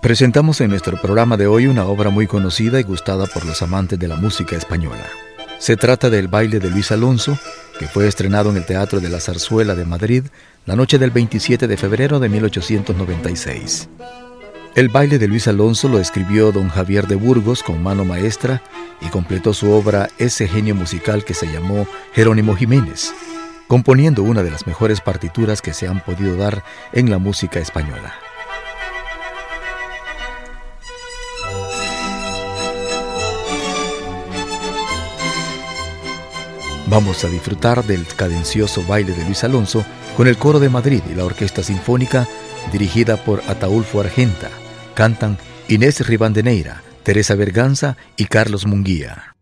Presentamos en nuestro programa de hoy una obra muy conocida y gustada por los amantes de la música española. Se trata del baile de Luis Alonso, que fue estrenado en el Teatro de la Zarzuela de Madrid la noche del 27 de febrero de 1896. El baile de Luis Alonso lo escribió don Javier de Burgos con mano maestra y completó su obra ese genio musical que se llamó Jerónimo Jiménez, componiendo una de las mejores partituras que se han podido dar en la música española. Vamos a disfrutar del cadencioso baile de Luis Alonso con el coro de Madrid y la Orquesta Sinfónica dirigida por Ataulfo Argenta. Cantan Inés Ribandeneira, Teresa Berganza y Carlos Munguía.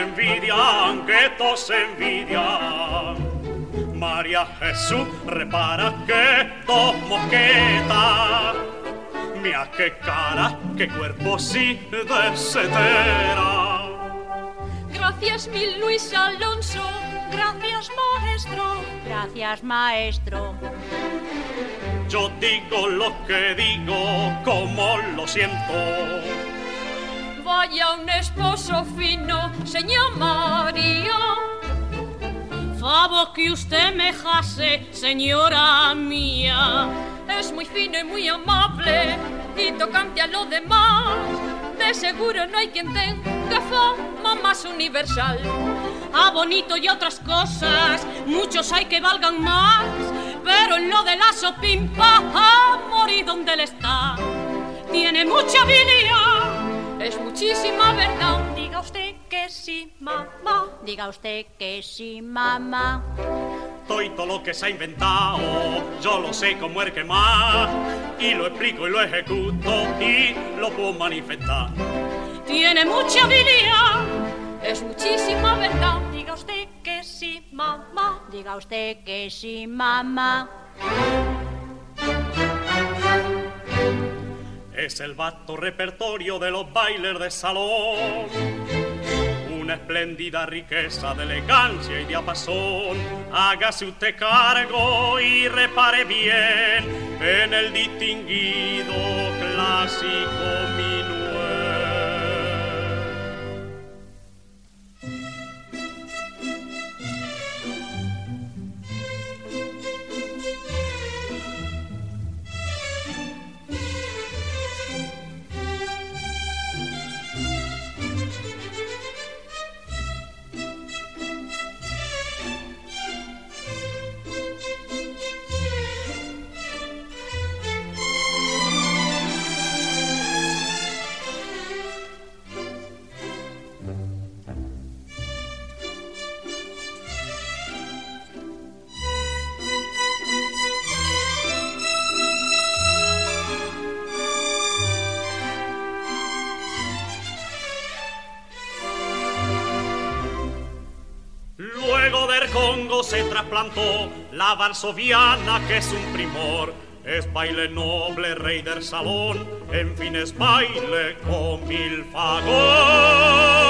Envidian, que todos envidian. María Jesús, repara que dos mosquetas. Mira qué cara, qué cuerpo sí desetera. Gracias mil Luis Alonso, gracias maestro, gracias maestro. Yo digo lo que digo, como lo siento vaya un esposo fino, señor María. Favor que usted me jase, señora mía. Es muy fino y muy amable y tocante a lo demás. De seguro no hay quien tenga fama más universal. A bonito y otras cosas, muchos hay que valgan más. Pero en lo de la sopimpa, a morir donde él está. Tiene mucha habilidad es muchísima verdad. Diga usted que sí, mamá. Diga usted que sí, mamá. Todo lo que se ha inventado, yo lo sé como el que más. Y lo explico y lo ejecuto y lo puedo manifestar. Tiene mucha habilidad, es muchísima verdad. Diga usted que sí, mamá. Diga usted que sí, mamá. Es el vasto repertorio de los bailes de salón. Una espléndida riqueza de elegancia y diapasón. Hágase usted cargo y repare bien en el distinguido clásico se la varsoviana que es un primor. Es baile noble, rey del salón, en fin es baile con mil fagot.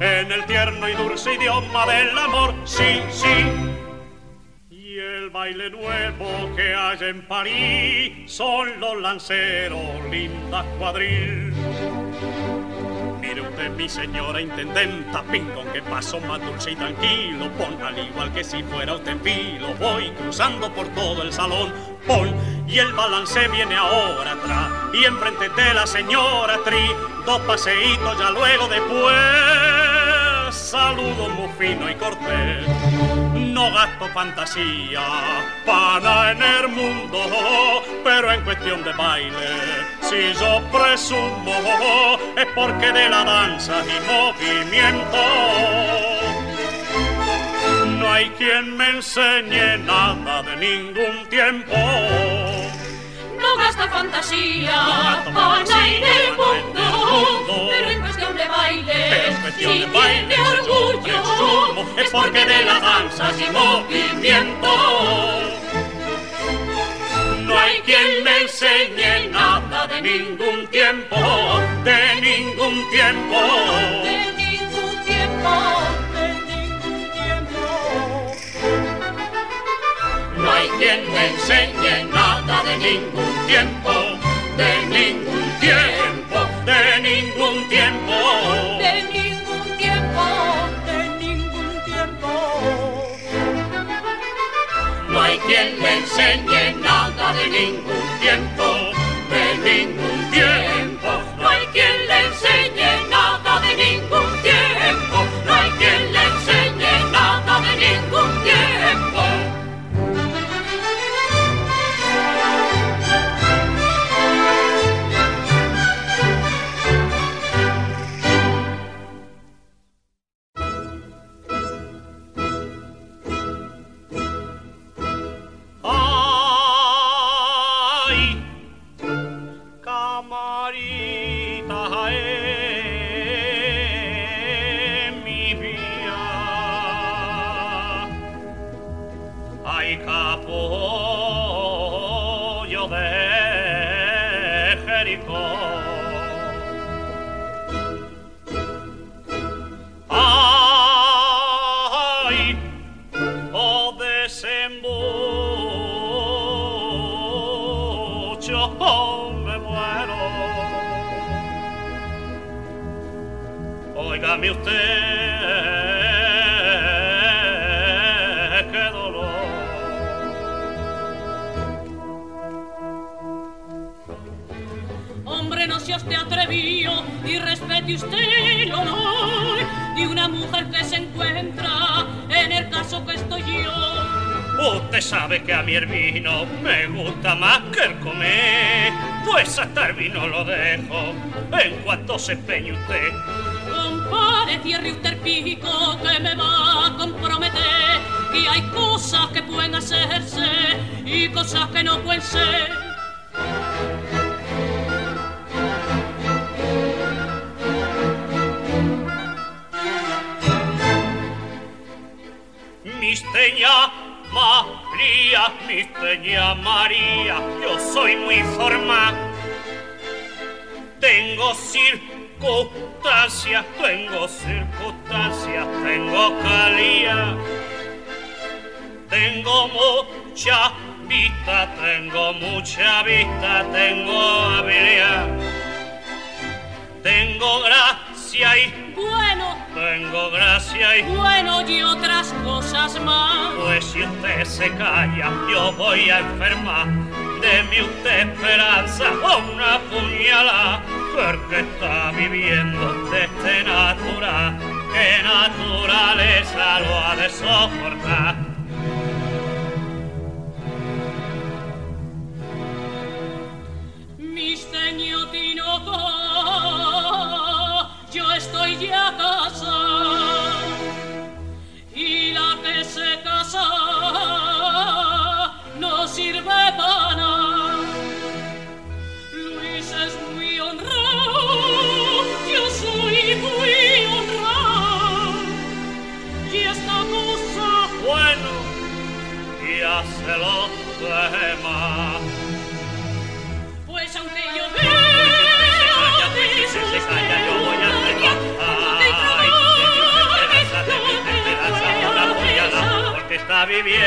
En el tierno y dulce idioma del amor, sí, sí. Y el baile nuevo que hay en París son los lanceros, lindas cuadril usted, mi señora intendenta, pin con que paso más dulce y tranquilo, pon al igual que si fuera usted filo, voy cruzando por todo el salón, pon, y el balance viene ahora atrás, y enfrente de la señora Tri, dos paseitos ya luego después, saludo muy fino y cortés no gasto fantasía para en el mundo, pero en cuestión de baile, si yo presumo, es porque de la danza y movimiento no hay quien me enseñe nada de ningún tiempo. No gasta fantasía, para en el mundo, pero en cuestión de baile, si tiene orgullo, es porque de la danza y movimiento. No hay quien me enseñe nada de ningún tiempo, de ningún tiempo, de ningún tiempo, de ningún tiempo. No hay quien me enseñe nada de ningún tiempo, de ningún tiempo, quien me enseñe nada de ningún tiempo, de ningún tiempo. No hay quien le enseñe gusta más que el comer, pues hasta el vino lo dejo en cuanto se empeñe usted. Compare, cierre usted el pico que me va a comprometer, y hay cosas que pueden hacerse y cosas que no pueden ser. María, misteña María, yo soy muy formal. Tengo circunstancias, tengo circunstancias, tengo calía. Tengo mucha vista, tengo mucha vista, tengo habilidad. Tengo gracia y Bueno, tengo gracia y bueno y otras cosas más. Pues si usted se calla, yo voy a enfermar. Deme usted esperanza o una puñalada, porque está viviendo de este natural. ¿Qué naturaleza lo ha de soportar? Mis Tinoco, yo Bueno, ya se lo demás. Está viviendo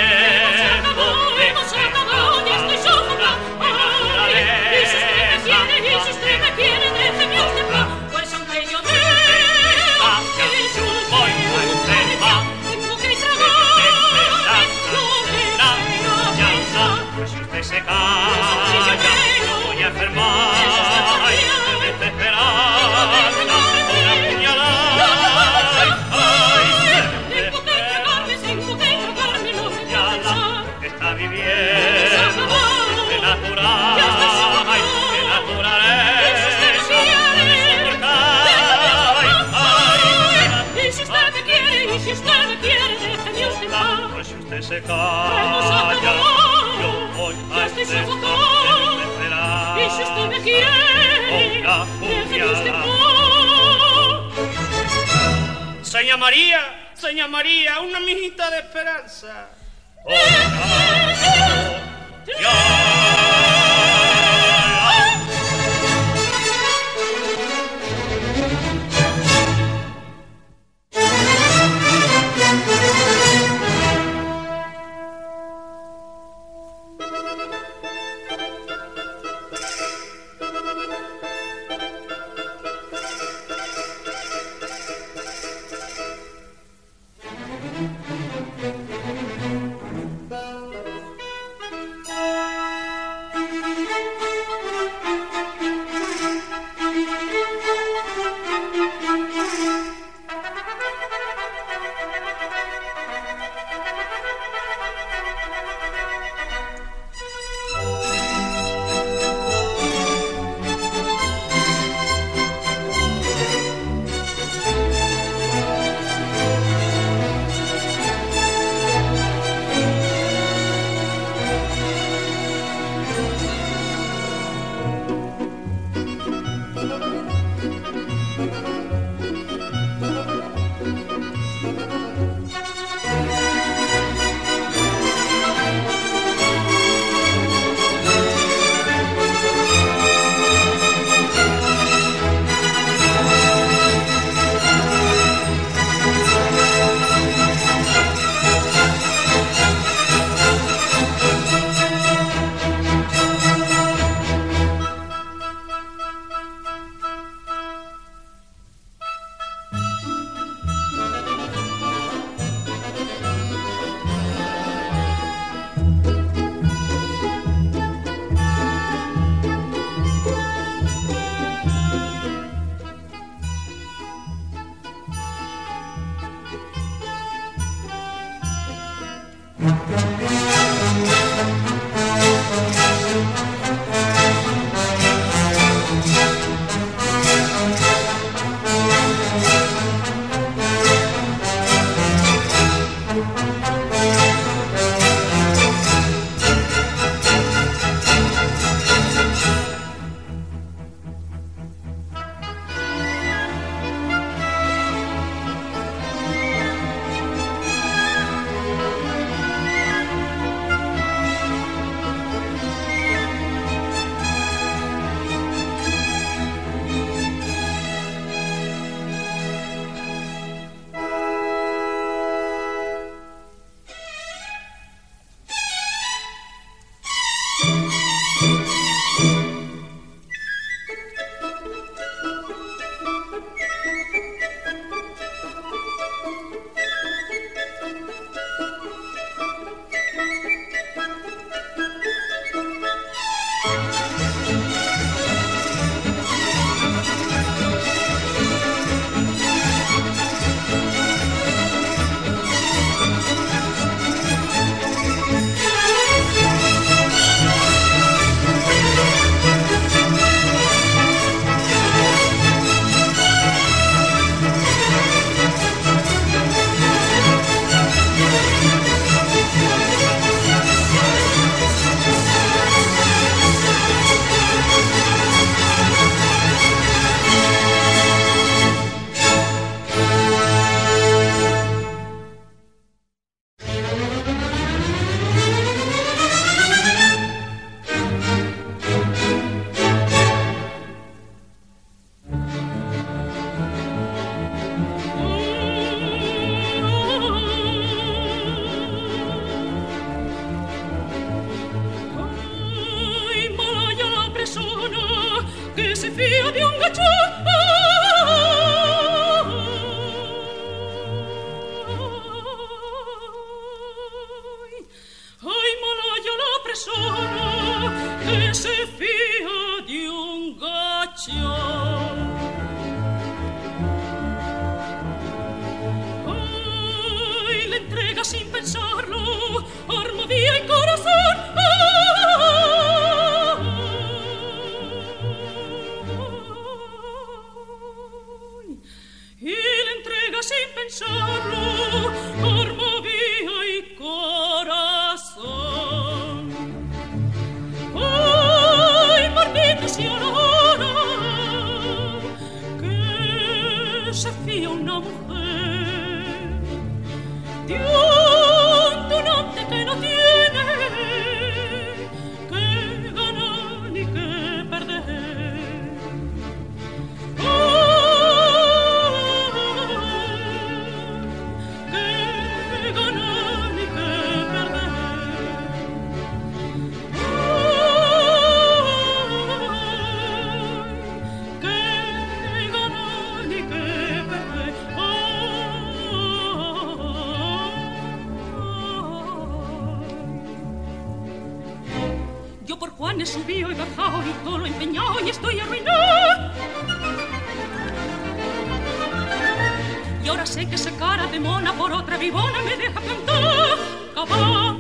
雄 He subido y bajado y todo lo empeñado y estoy arruinado. Y ahora sé que esa cara de mona por otra vivona me deja plantar. Cabá.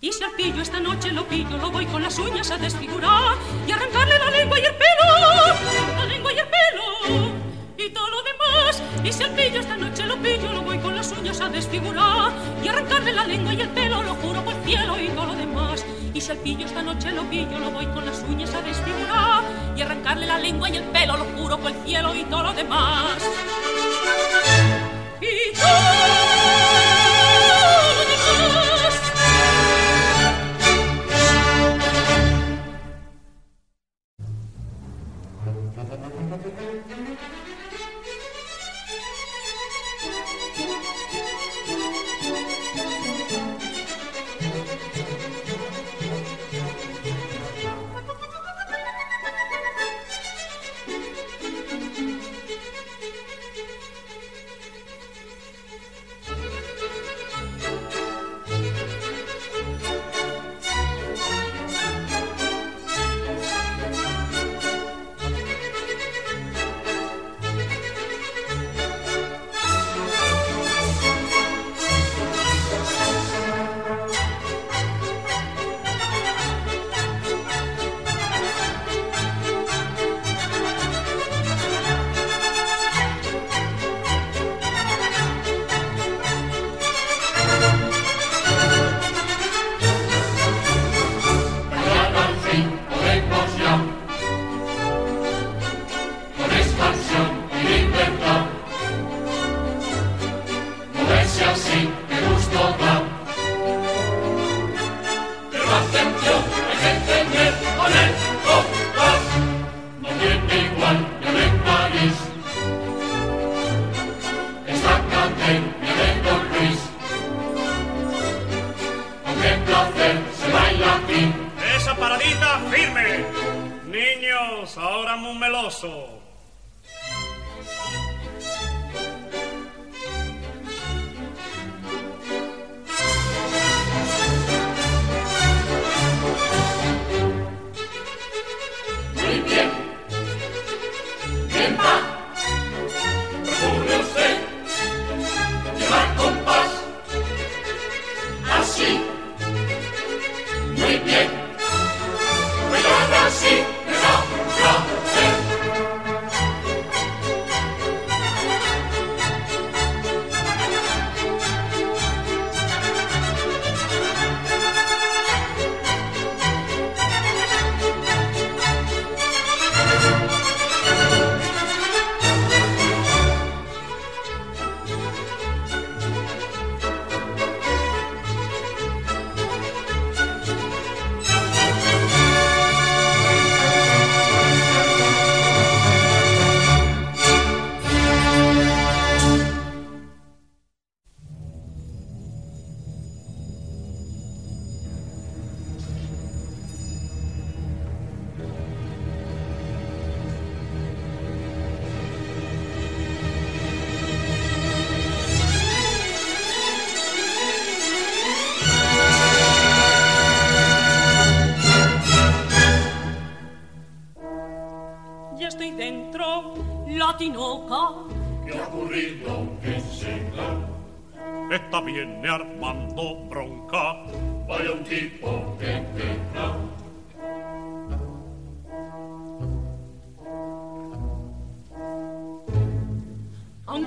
Y si al pillo esta noche lo pillo, lo voy con las uñas a desfigurar y arrancarle la lengua y el pelo, la lengua y el pelo y todo lo demás. Y si al pillo esta noche lo pillo, lo voy con las uñas a desfigurar y arrancarle la lengua y el pelo, lo juro por el cielo y todo lo demás. Y si al pillo esta noche lo pillo, lo voy con las uñas a desfigurar y arrancarle la lengua y el pelo, lo juro por el cielo y todo lo demás. Y todo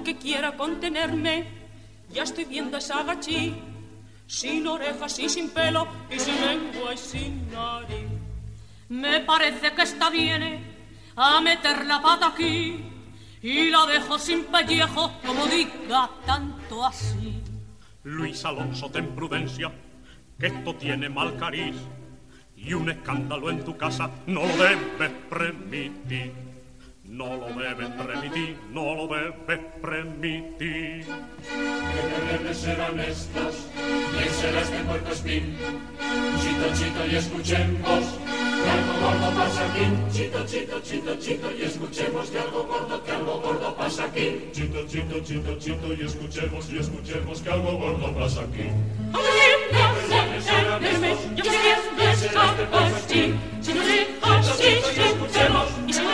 aunque quiera contenerme, ya estoy viendo esa gachí, sin orejas y sin pelo, y sin lengua y sin nariz. Me parece que está bien a meter la pata aquí y la dejo sin pellejo, como diga tanto así. Luis Alonso, ten prudencia, que esto tiene mal cariz y un escándalo en tu casa no lo debes permitir. No lo debes permitir, no lo debes permitir. Que debes ser honestos, bien será este puerto espín. Chito, chito y escuchemos que algo gordo pasa aquí. Chito, chito, chito, chito y escuchemos que algo gordo, que algo gordo pasa aquí. Chito, chito, chito, chito y escuchemos y escuchemos que algo gordo pasa aquí. Si no dejas, si escuchemos y si y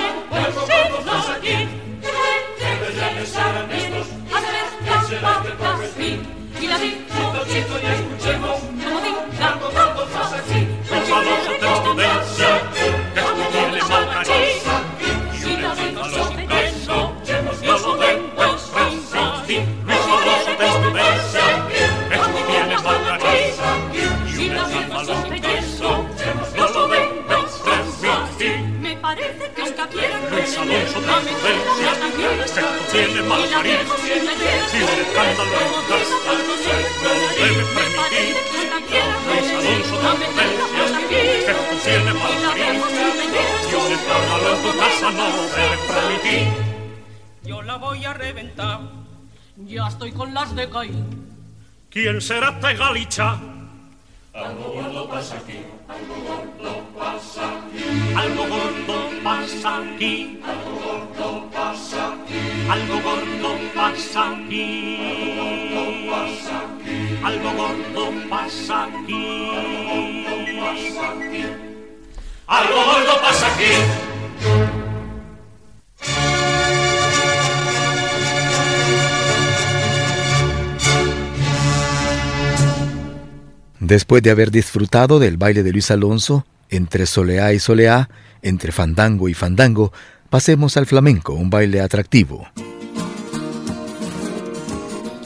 tú tienes mal cariz, y un escándalo en tu casa, no lo debes permitir. Luis Alonso de prudencia, que tú tienes mal cariz, y un escándalo en tu casa no lo debes permitir. Yo la voy a reventar. Ya estoy con las de Caín. ¿Quién será galicha? Algo gordo pasa aquí, algo gordo pasa aquí, Algo gordo pasa aquí, algo gordo pasa aquí, algo aquí, pasa aquí, algo gordo pasa aquí. algo gordo pasa aquí. Después de haber disfrutado del baile de Luis Alonso, entre soleá y soleá, entre fandango y fandango, pasemos al flamenco, un baile atractivo.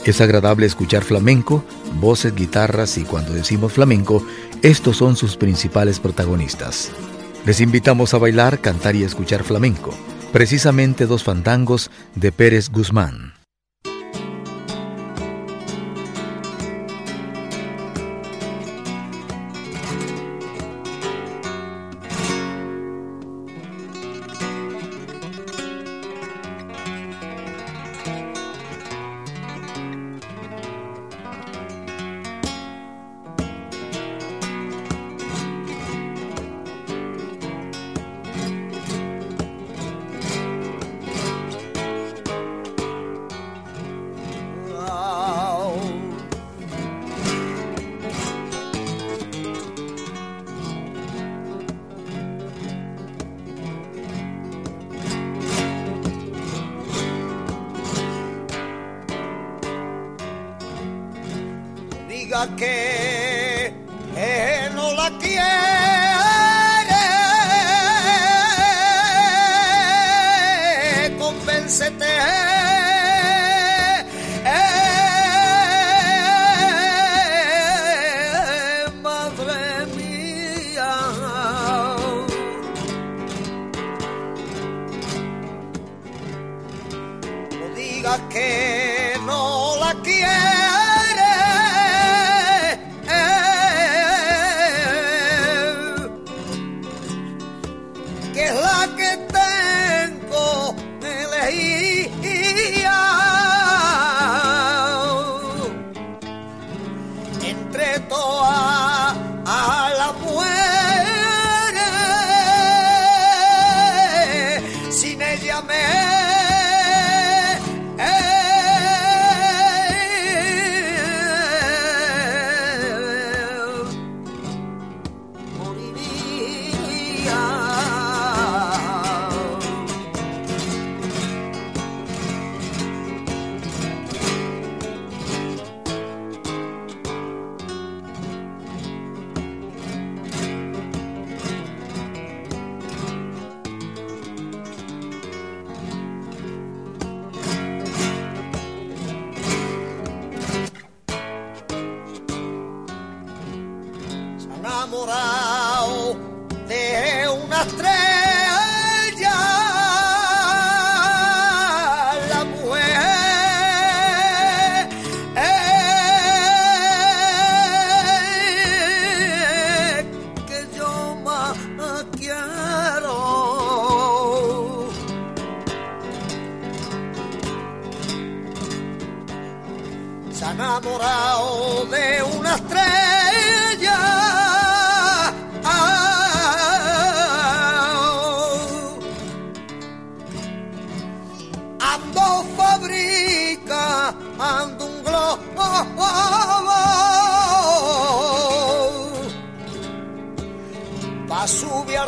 Es agradable escuchar flamenco, voces, guitarras y cuando decimos flamenco, estos son sus principales protagonistas. Les invitamos a bailar, cantar y escuchar flamenco, precisamente dos fandangos de Pérez Guzmán. Que, enamorado de una estrella.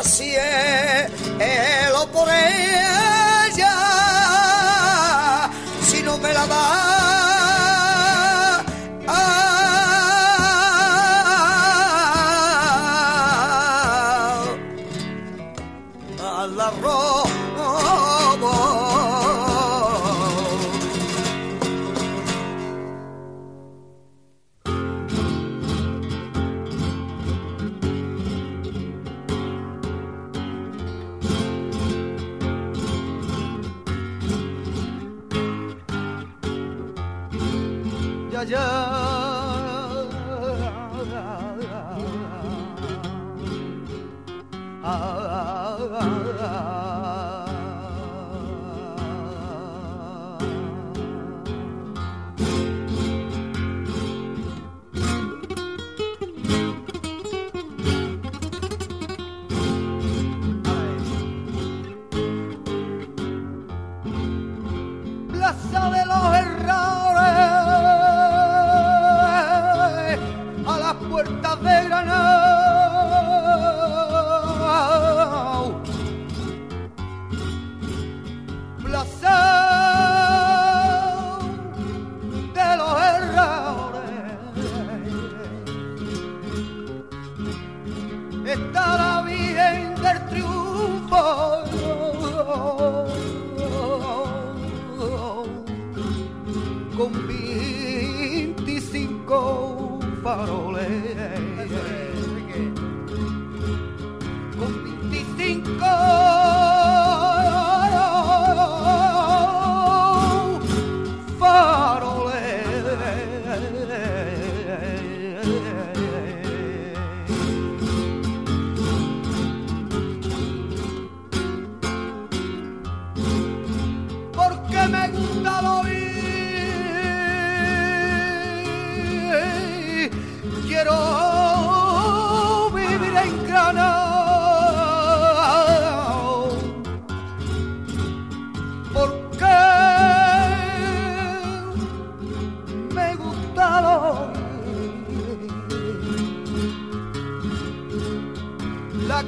Al cielo por ella, si no me la da. a la robo.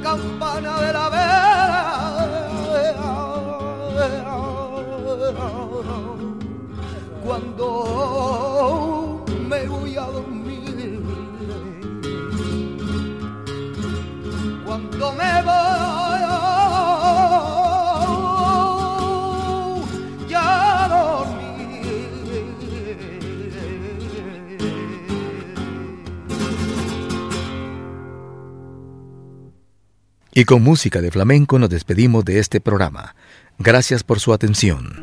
Campana de la vera cuando me voy a dormir. Cuando me voy Y con música de flamenco nos despedimos de este programa. Gracias por su atención.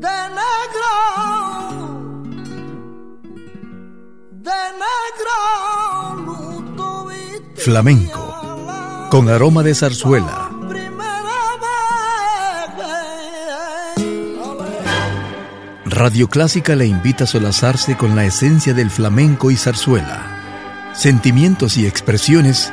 de negro, de negro, Flamenco, con aroma de zarzuela. Radio Clásica le invita a solazarse con la esencia del flamenco y zarzuela. Sentimientos y expresiones